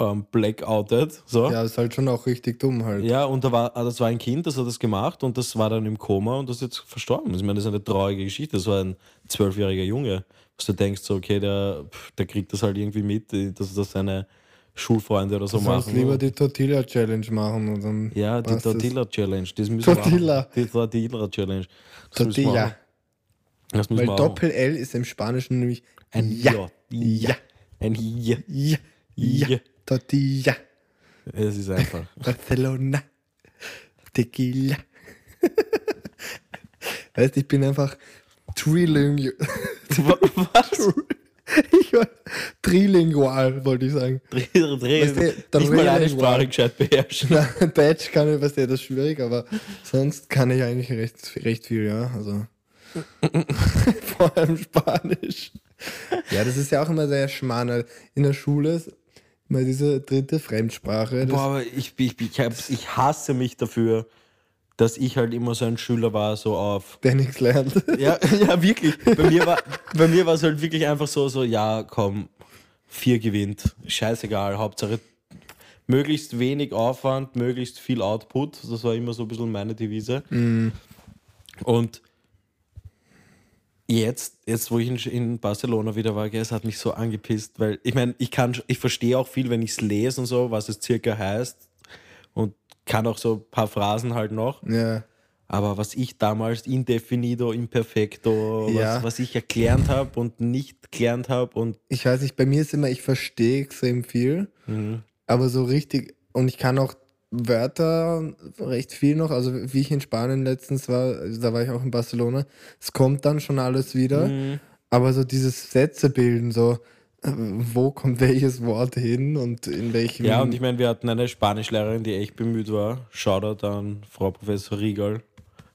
ähm, blackoutet. So.
Ja, ist halt schon auch richtig dumm halt.
Ja, und da war, ah, das war ein Kind, das hat das gemacht und das war dann im Koma und das ist jetzt verstorben. Ich meine, das ist eine traurige Geschichte. Das war ein zwölfjähriger Junge, was du denkst, so, okay, der, der kriegt das halt irgendwie mit, dass das seine Schulfreunde oder so
Du
machen.
lieber die Tortilla Challenge machen und dann
ja, die
es.
Tortilla Challenge. Das müssen wir
Tortilla.
auch- Die Tortilla Challenge. Das
Tortilla.
Das
Weil
wir auch.
Doppel L ist im Spanischen nämlich
Ein
Ja.
Ja.
Ja.
Ein Ja.
Ja. Ja. Tortilla.
Es ist einfach.
Barcelona. Tequila. weißt ich bin einfach trilingual.
Was?
Ich war trilingual, wollte ich sagen. Du,
nicht mal eine
Trilingual.
Sprache gescheit beherrschen.
Deutsch kann ich, weißt du, das ist schwierig, aber sonst kann ich eigentlich recht, recht viel, ja. Also. Vor allem Spanisch. Ja, das ist ja auch immer sehr schmal. In der Schule immer diese dritte Fremdsprache.
Boah, aber ich, ich, ich, ich hasse mich dafür, dass ich halt immer so ein Schüler war, so auf.
Der nichts lernt.
Ja, ja, wirklich. Bei mir war, bei mir war es halt wirklich einfach so, so, ja, komm, vier gewinnt. Scheißegal, Hauptsache möglichst wenig Aufwand, möglichst viel Output. Das war immer so ein bisschen meine Devise. Und jetzt, jetzt wo ich in, Barcelona wieder war, es hat mich so angepisst, weil ich meine, ich kann, ich verstehe auch viel, wenn ich es lese und so, was es circa heißt und kann auch so ein paar Phrasen halt noch.
ja.
Aber was ich damals indefinido, imperfecto,
Ja.
was, was ich erklärt habe und nicht gelernt habe und
Ich weiß nicht, bei mir ist immer, ich verstehe extrem viel,
Mhm.
aber so richtig, und ich kann auch Wörter recht viel noch, also wie ich in Spanien letztens war, da war ich auch in Barcelona, es kommt dann schon alles wieder,
Mhm.
aber so dieses Sätze bilden, so äh, wo kommt welches Wort hin und in welchem...
ja, und ich meine, wir hatten eine Spanischlehrerin, die echt bemüht war. Shoutout an Frau Professor Riegal,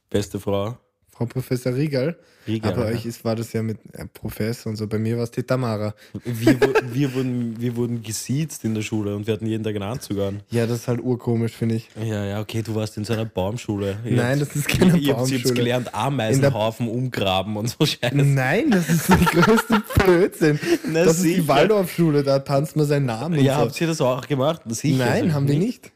beste Frau.
Frau Professor Riegal,
Riegal,
aber
ja.
euch ist, war das ja mit äh, Professor und so, bei mir war es die Tamara.
Wir, wir, wurden, wir wurden gesiezt in der Schule und wir hatten jeden Tag einen Anzug an.
Ja, das ist halt urkomisch, finde ich.
Ja, ja, okay, du warst in so einer Baumschule. Ihr
Nein, das ist keine
ihr, ihr habt jetzt
Baumschule.
gelernt, Ameisenhaufen umgraben und so Scheiße.
Nein, das ist der größte Blödsinn.
Na,
das ist
sicher.
die Waldorfschule, da tanzt man seinen Namen.
Ja,
und
habt
so.
ihr das auch gemacht? Sicher.
Nein, haben wir nicht.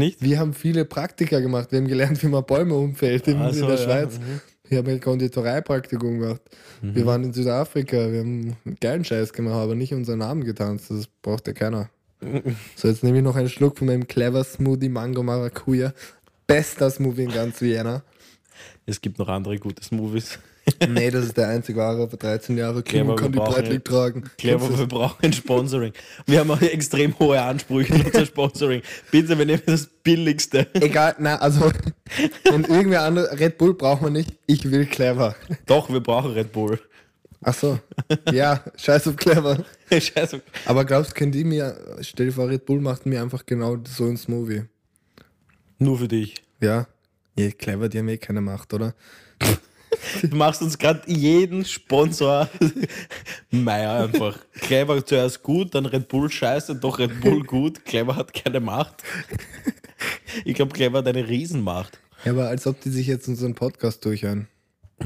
Nicht?
Wir haben viele Praktika gemacht. Wir haben gelernt, wie man Bäume umfällt in,
Ach so,
in der
ja.
Schweiz.
Mhm.
Wir haben ein Konditoreipraktikum gemacht. Wir waren in Südafrika. Wir haben einen geilen Scheiß gemacht, aber nicht unseren Namen getanzt. Das braucht ja keiner. So, jetzt nehme ich noch einen Schluck von meinem Clever Smoothie Mango Maracuja. Bester Smoothie in ganz Vienna.
Es gibt noch andere gute Movies.
Nee, das ist der einzig wahre. Vor 13 Jahre Kimo kann die
wir brauchen-
Breitling tragen.
Clever, wir brauchen ein Sponsoring. Wir haben auch extrem hohe Ansprüche an unser Sponsoring. Bitte, wir nehmen das billigste.
Egal, na, also, wenn irgendwer andere, Red Bull braucht man nicht, ich will clever.
Doch, wir brauchen Red Bull.
Ach so, ja, scheiß auf clever.
Scheiße.
Aber glaubst, können die mir, stell dir vor, Red Bull macht mir einfach genau so ein Smoothie.
Nur für dich.
Ja? Ja, clever, die haben eh keine Macht, oder?
Du machst uns gerade jeden Sponsor Meier einfach. Clever zuerst gut, dann Red Bull scheiße, doch Red Bull gut. Clever hat keine Macht. Ich glaube, Clever hat eine Riesenmacht.
Ja, aber als ob die sich jetzt unseren Podcast durchhören.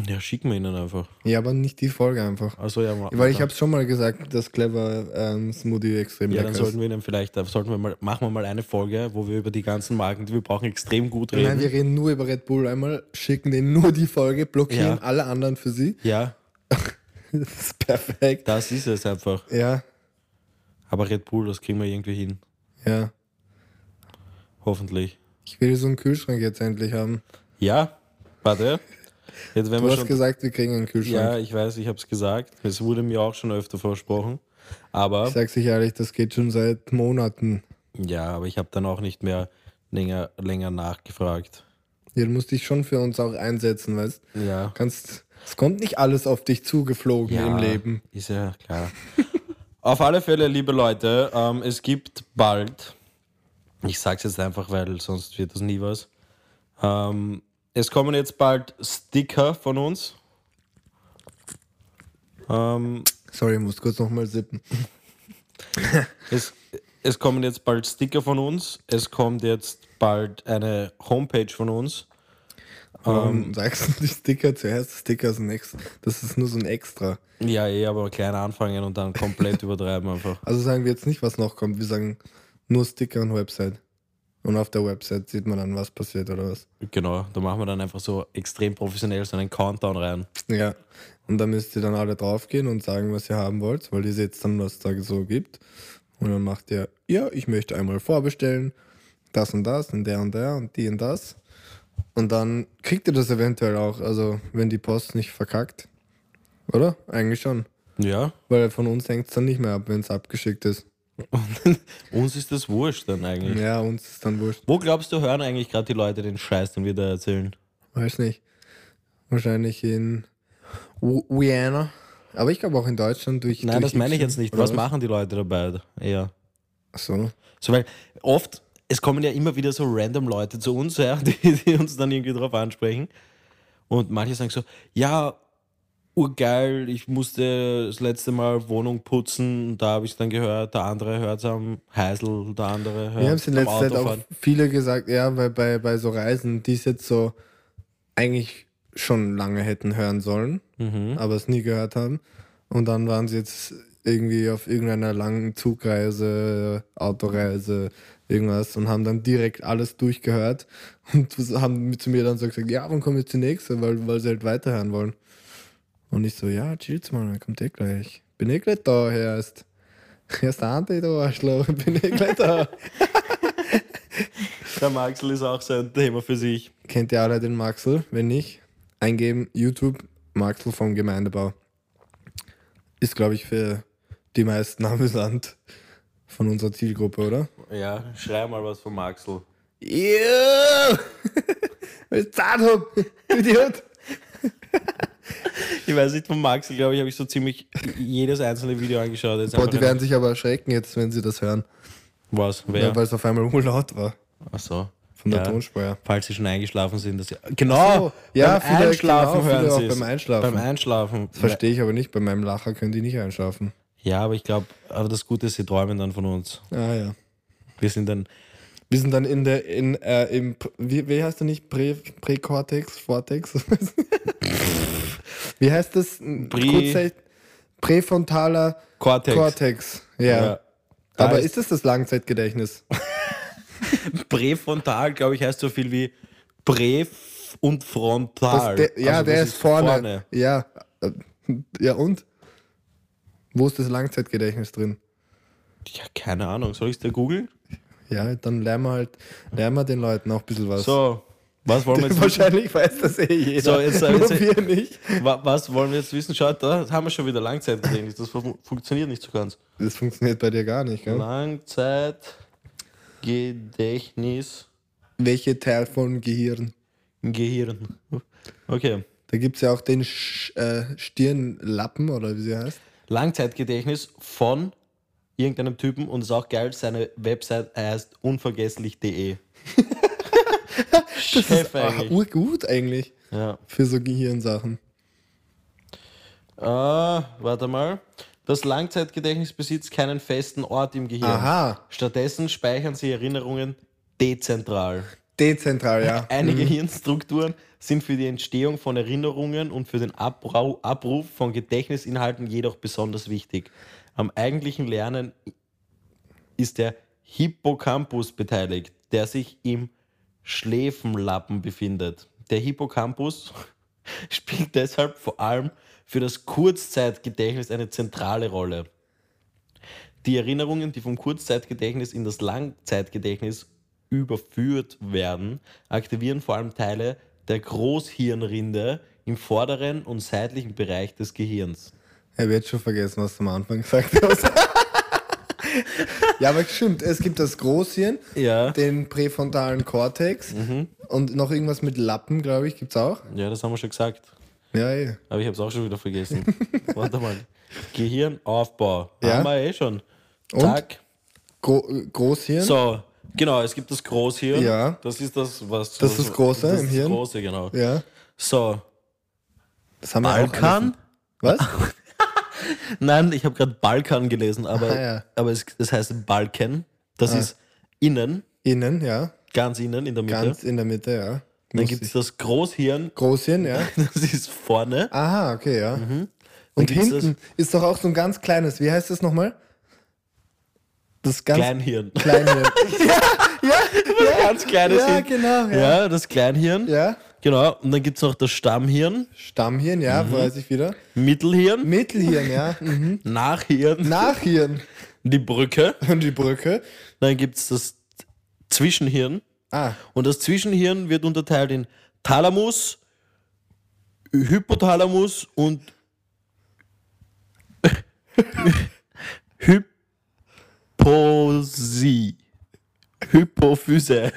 Ja, schicken wir ihnen einfach.
Ja, aber nicht die Folge einfach.
Also ja, ma-
Weil ich habe schon mal gesagt, dass clever ähm, Smoothie extrem
ja,
lecker
dann sollten
ist.
wir ihnen vielleicht, da sollten wir mal, machen wir mal eine Folge, wo wir über die ganzen Marken, die wir brauchen, extrem gut reden.
Nein, wir reden nur über Red Bull einmal, schicken denen nur die Folge, blockieren
Ja.
alle anderen für sie.
ja,
Das ist perfekt.
das ist es einfach.
Ja,
Aber Red Bull, das kriegen wir irgendwie hin.
ja.
Hoffentlich.
Ich will so einen Kühlschrank jetzt endlich haben.
Ja, warte. Jetzt
Du hast
schon.
gesagt, wir kriegen einen Kühlschrank.
Ja, ich weiß, ich habe es gesagt. Es wurde mir auch schon öfter versprochen. Aber
Ich sag's euch ehrlich, das geht schon seit Monaten.
ja, aber ich habe dann auch nicht mehr länger, länger nachgefragt.
Ja, du musst dich schon für uns auch einsetzen, weißt
Ja.
kannst. Es kommt nicht alles auf dich zugeflogen
ja
im Leben.
Ist ja klar. Auf alle Fälle, liebe Leute, ähm, es gibt bald, ich sag's jetzt einfach, weil sonst wird das nie was. Ähm, es kommen jetzt bald Sticker von uns. Ähm,
Sorry, ich muss kurz nochmal sippen.
Es, es kommen jetzt bald Sticker von uns. Es kommt jetzt bald eine Homepage von uns.
Warum sagst du die Sticker zuerst? Sticker sind extra. Das ist nur so ein Extra.
Ja, eh, aber klein anfangen und dann komplett übertreiben einfach.
Also sagen wir jetzt nicht, was noch kommt. Wir sagen nur Sticker und Website. Und auf der Website sieht man dann, was passiert oder was.
Genau, da machen wir dann einfach so extrem professionell so einen Countdown rein.
Ja. Und da müsst ihr dann alle draufgehen und sagen, was ihr haben wollt, weil ihr seht dann, was da so gibt. Und dann macht ihr, ja, ich möchte einmal vorbestellen, das und das und der und der und die und das. Und dann kriegt ihr das eventuell auch, also wenn die Post nicht verkackt. Oder? Eigentlich schon.
Ja,
Weil von uns hängt es dann nicht mehr ab, wenn es abgeschickt ist.
uns ist das wurscht dann eigentlich.
Ja, uns ist dann wurscht.
Wo glaubst du, hören eigentlich gerade die Leute den Scheiß, den wir da erzählen?
Weiß nicht. Wahrscheinlich in Vienna. Aber ich glaube auch in Deutschland durch.
Nein,
durch
das meine ich jetzt nicht.
oder
Was machen die Leute dabei? Eher.
Ach so.
So, weil oft, es kommen ja immer wieder so random Leute zu uns, ja, die, die uns dann irgendwie drauf ansprechen. Und manche sagen so, ja, urgeil, ich musste das letzte Mal Wohnung putzen, da habe ich dann gehört, der andere hört es am Heisel, der andere hört
Wir haben es in
am
letzter Zeit auch viele gesagt, ja, bei, bei, bei so Reisen, die es jetzt so eigentlich schon lange hätten hören sollen,
Mhm.
aber es nie gehört haben. Und dann waren sie jetzt irgendwie auf irgendeiner langen Zugreise, Autoreise, irgendwas und haben dann direkt alles durchgehört und haben zu mir dann so gesagt, ja, wann kommt jetzt die nächste, weil, weil sie halt weiterhören wollen. Und ich so, ja, chill's mal, dann kommt eh gleich. Bin eh gleich da erst. Erst Ante, du Arschloch, bin eh gleich da.
Der Maxel ist auch so ein Thema für sich.
Kennt ihr alle den Maxel? Wenn nicht, eingeben YouTube Maxel vom Gemeindebau. Ist, glaube ich, für die meisten amüsant von unserer Zielgruppe, oder?
Ja, schrei mal was von Maxel.
Ja! Was Zahn, Idiot!
Ich weiß nicht, von Maxel, glaube ich, habe ich so ziemlich jedes einzelne Video angeschaut. Jetzt
Boah, die werden sich aber erschrecken jetzt, wenn sie das hören.
was?
Ja.
Wer?
Weil es auf einmal urlaut war.
Ach so.
Von der
Ja.
Tonspur.
Falls sie schon eingeschlafen sind. Dass sie, genau!
so. Ja,
beim
viele-
Einschlafen
genau,
hören
auch
sie es.
beim Einschlafen.
Beim Einschlafen.
Das verstehe ich aber nicht. Bei meinem Lacher können die nicht einschlafen.
Ja, aber ich glaube, aber das Gute ist, sie träumen dann von uns.
Ah ja.
Wir sind dann.
Wir sind dann in der, in, äh, im, wie, wie heißt der nicht? Prä, Präkortex? Vortex? wie heißt das? Kurzzeit- Präfrontaler
Cortex.
Cortex. Ja.
Ja.
Aber
ist-
ist das das Langzeitgedächtnis?
Präfrontal, glaube ich, heißt so viel wie Prä und Frontal.
der, ja,
Also
der
das
ist vorne. Ja. Äh, Ja, und? Wo ist das Langzeitgedächtnis drin?
Ja, keine Ahnung. Soll ich es dir googeln?
Ja, dann lernen wir halt, lernen wir den Leuten auch ein bisschen was.
So, was wollen wir jetzt wissen?
Wahrscheinlich weiß das eh jeder.
So, jetzt-
Nur
jetzt-
wir nicht.
Wa- Was wollen wir jetzt wissen? Schaut, da haben wir schon wieder Langzeitgedächtnis. Das fun- funktioniert nicht so ganz.
Das funktioniert bei dir gar nicht, gell?
Langzeitgedächtnis
Welche Teil von Gehirn?
Gehirn. Okay.
Da gibt es ja auch den Sch äh, Stirnlappen oder wie sie heißt.
Langzeitgedächtnis von irgendeinem Typen und ist auch geil. Seine Website heißt unvergesslich.de. Chef
Ah,
eigentlich.
urgut eigentlich
Ja.
für so Gehirnsachen.
Ah, warte mal. Das Langzeitgedächtnis besitzt keinen festen Ort im Gehirn.
Aha,
Stattdessen speichern sie Erinnerungen dezentral.
dezentral, ja.
Einige Hirnstrukturen sind für die Entstehung von Erinnerungen und für den Abrau Abruf von Gedächtnisinhalten jedoch besonders wichtig. Am eigentlichen Lernen ist der Hippocampus beteiligt, der sich im Schläfenlappen befindet. Der Hippocampus spielt deshalb vor allem für das Kurzzeitgedächtnis eine zentrale Rolle. Die Erinnerungen, die vom Kurzzeitgedächtnis in das Langzeitgedächtnis überführt werden, aktivieren vor allem Teile der Großhirnrinde im vorderen und seitlichen Bereich des Gehirns.
Er wird schon vergessen, was du am Anfang gesagt hast. ja, aber stimmt, es gibt das Großhirn,
Ja.
den präfrontalen Kortex und noch irgendwas mit Lappen, glaube ich, gibt es auch.
Ja, das haben wir schon gesagt.
Ja, eh.
Aber ich habe es auch schon wieder vergessen. Warte mal. Gehirnaufbau.
Ja.
Haben wir eh schon.
Und?
Zack.
Gro Großhirn.
So, genau, es gibt das Großhirn.
Ja.
Das ist das, was.
Das
was,
ist das Große
das
im Hirn?
Das Große, genau.
Ja.
So,
Das haben wir auch
Balkan?
alles- Was?
Nein, ich habe gerade Balkan gelesen, aber,
Ah, ja.
aber es, das heißt Balken. Das
Ah.
ist innen,
Innen, ja.
ganz innen in der Mitte.
Ganz in der Mitte, ja.
Dann gibt es das Großhirn,
Großhirn, ja.
das ist vorne.
Aha, okay, ja. Und
Mhm. Gibt's
hinten ist doch auch so ein ganz kleines, wie heißt das nochmal? Das ganz
Kleinhirn.
Kleinhirn.
Ganz kleines
ja,
Hirn.
genau, ja.
Ja, das Kleinhirn.
Ja.
Genau. Und dann gibt es noch das Stammhirn,
Stammhirn, ja,
Mhm.
weiß ich wieder.
Mittelhirn,
Mittelhirn, ja. Mhm.
Nachhirn,
Nachhirn.
die Brücke.
Und die Brücke.
Dann gibt es das Zwischenhirn.
Ah,
Und das Zwischenhirn wird unterteilt in Thalamus, Hypothalamus und Hyposie. Hypophyse.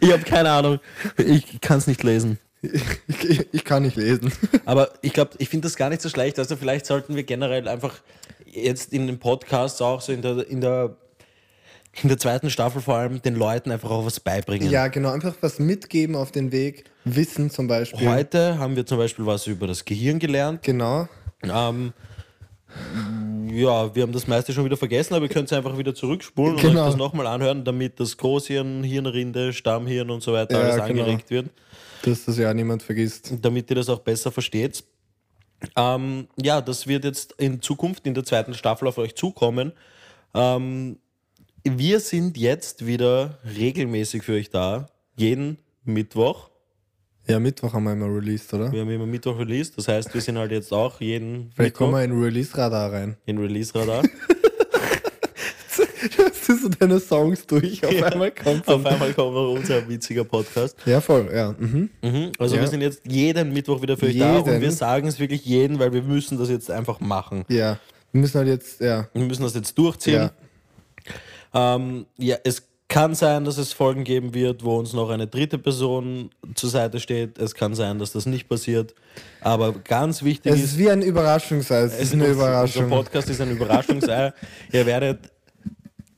Ich habe keine Ahnung. Ich kann es nicht lesen.
ich, ich kann nicht lesen.
Aber ich glaube, ich finde das gar nicht so schlecht. Also vielleicht sollten wir generell einfach jetzt in den Podcasts auch so in der, in der in der zweiten Staffel vor allem den Leuten einfach auch was beibringen.
Ja, genau, einfach was mitgeben auf den Weg. Wissen zum Beispiel.
Heute haben wir zum Beispiel was über das Gehirn gelernt.
Genau.
Ähm, ja, wir haben das meiste schon wieder vergessen, aber ihr könnt es einfach wieder zurückspulen und
Genau.
euch das nochmal anhören, damit das Großhirn, Hirnrinde, Stammhirn und so weiter
Ja,
alles
genau.
angeregt wird.
Dass das ja niemand vergisst.
damit ihr das auch besser versteht. Ähm, ja, das wird jetzt in Zukunft in der zweiten Staffel auf euch zukommen. Ähm, wir sind jetzt wieder regelmäßig für euch da, jeden Mittwoch.
Ja, Mittwoch haben wir immer released, oder?
Wir haben immer Mittwoch released, das heißt, wir sind halt jetzt auch jeden
Vielleicht
Mittwoch
kommen wir in Release-Radar rein.
in Release-Radar.
Das ist so deine Songs durch. Auf
Ja.
einmal kommt
Auf einmal kommt noch unser witziger Podcast.
Ja, voll, ja. Mhm.
Mhm. Also
Ja.
wir sind jetzt jeden Mittwoch wieder für euch da und
Jeden.
wir sagen es wirklich jeden, weil wir müssen das jetzt einfach machen.
Ja. Wir müssen halt jetzt, ja.
Wir müssen das jetzt durchziehen.
Ja.
Ähm, ja, es kann sein, dass es Folgen geben wird, wo uns noch eine dritte Person zur Seite steht. Es kann sein, dass das nicht passiert. Aber ganz wichtig
Es
ist,
ist wie ein Überraschungsei. Es ist eine Überraschung.
Unser Podcast ist ein Überraschungsei. Ihr werdet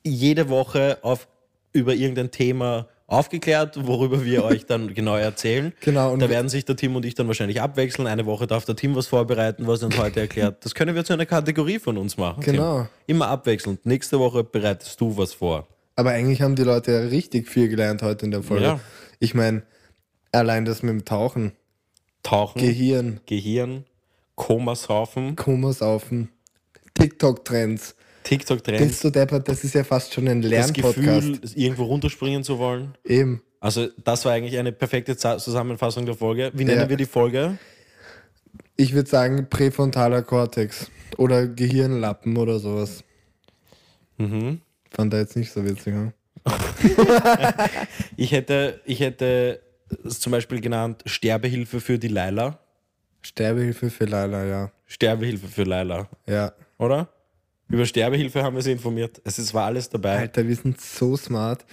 jede Woche auf, über irgendein Thema aufgeklärt, worüber wir euch dann genau erzählen.
Genau, und
da werden sich der Tim und ich dann wahrscheinlich abwechseln. Eine Woche darf der Tim was vorbereiten, was er uns heute erklärt. Das können wir zu einer Kategorie von uns machen. Tim.
Genau.
Immer abwechselnd. Nächste Woche bereitest du was vor.
Aber eigentlich haben die Leute ja richtig viel gelernt heute in der Folge.
Ja.
Ich meine, allein das mit dem Tauchen,
Tauchen,
Gehirn,
Gehirn, Komasaufen,
Komasaufen, TikTok-Trends.
TikTok-Trends,
Bist du deppert, das ist ja fast schon ein
das
Lernpodcast.
Gefühl, irgendwo runterspringen zu wollen.
Eben.
Also, das war eigentlich eine perfekte Zusammenfassung der Folge. Wie nennen
Ja.
wir die Folge?
Ich würde sagen präfrontaler Kortex oder Gehirnlappen oder sowas.
Mhm.
Fand er jetzt nicht so witzig. Hm?
Ich hätte, ich hätte es zum Beispiel genannt Sterbehilfe für die Laila.
Sterbehilfe für Laila, ja.
Sterbehilfe für Laila,
Ja.
oder? Über Sterbehilfe haben wir sie informiert. Es ist, war alles dabei.
Alter, wir sind so smart.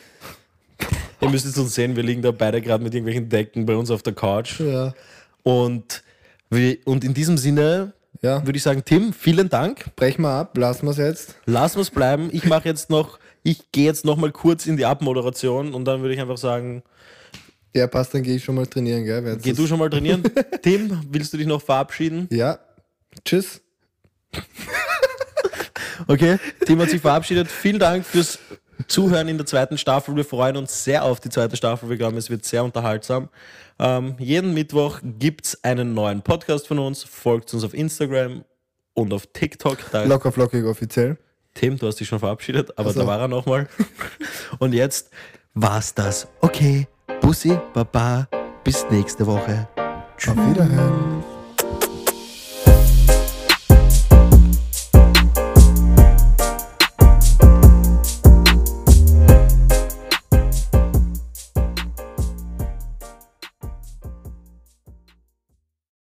Ihr müsst es uns sehen, wir liegen da beide gerade mit irgendwelchen Decken bei uns auf der Couch.
Ja.
Und, wir, und in diesem Sinne
Ja.
würde ich sagen, Tim, vielen Dank.
Brech mal ab, lassen wir es jetzt.
Lass uns bleiben. Ich mache jetzt noch, ich gehe jetzt noch mal kurz in die Abmoderation und dann würde ich einfach sagen,
Ja, passt, dann gehe ich schon mal trainieren, gell? Wer jetzt
geh du schon mal trainieren. Tim, willst du dich noch verabschieden?
Ja. Tschüss.
Okay, Tim hat sich verabschiedet. Vielen Dank fürs Zuhören in der zweiten Staffel. Wir freuen uns sehr auf die zweite Staffel. Wir glauben, es wird sehr unterhaltsam. Ähm, jeden Mittwoch gibt es einen neuen Podcast von uns. Folgt uns auf Instagram und auf TikTok. Da
Locker flockig offiziell.
Tim, du hast dich schon verabschiedet, aber
Ach so.
da war er nochmal. Und jetzt war's das. Okay, Bussi, Baba, bis nächste Woche.
Auf Wiederhören.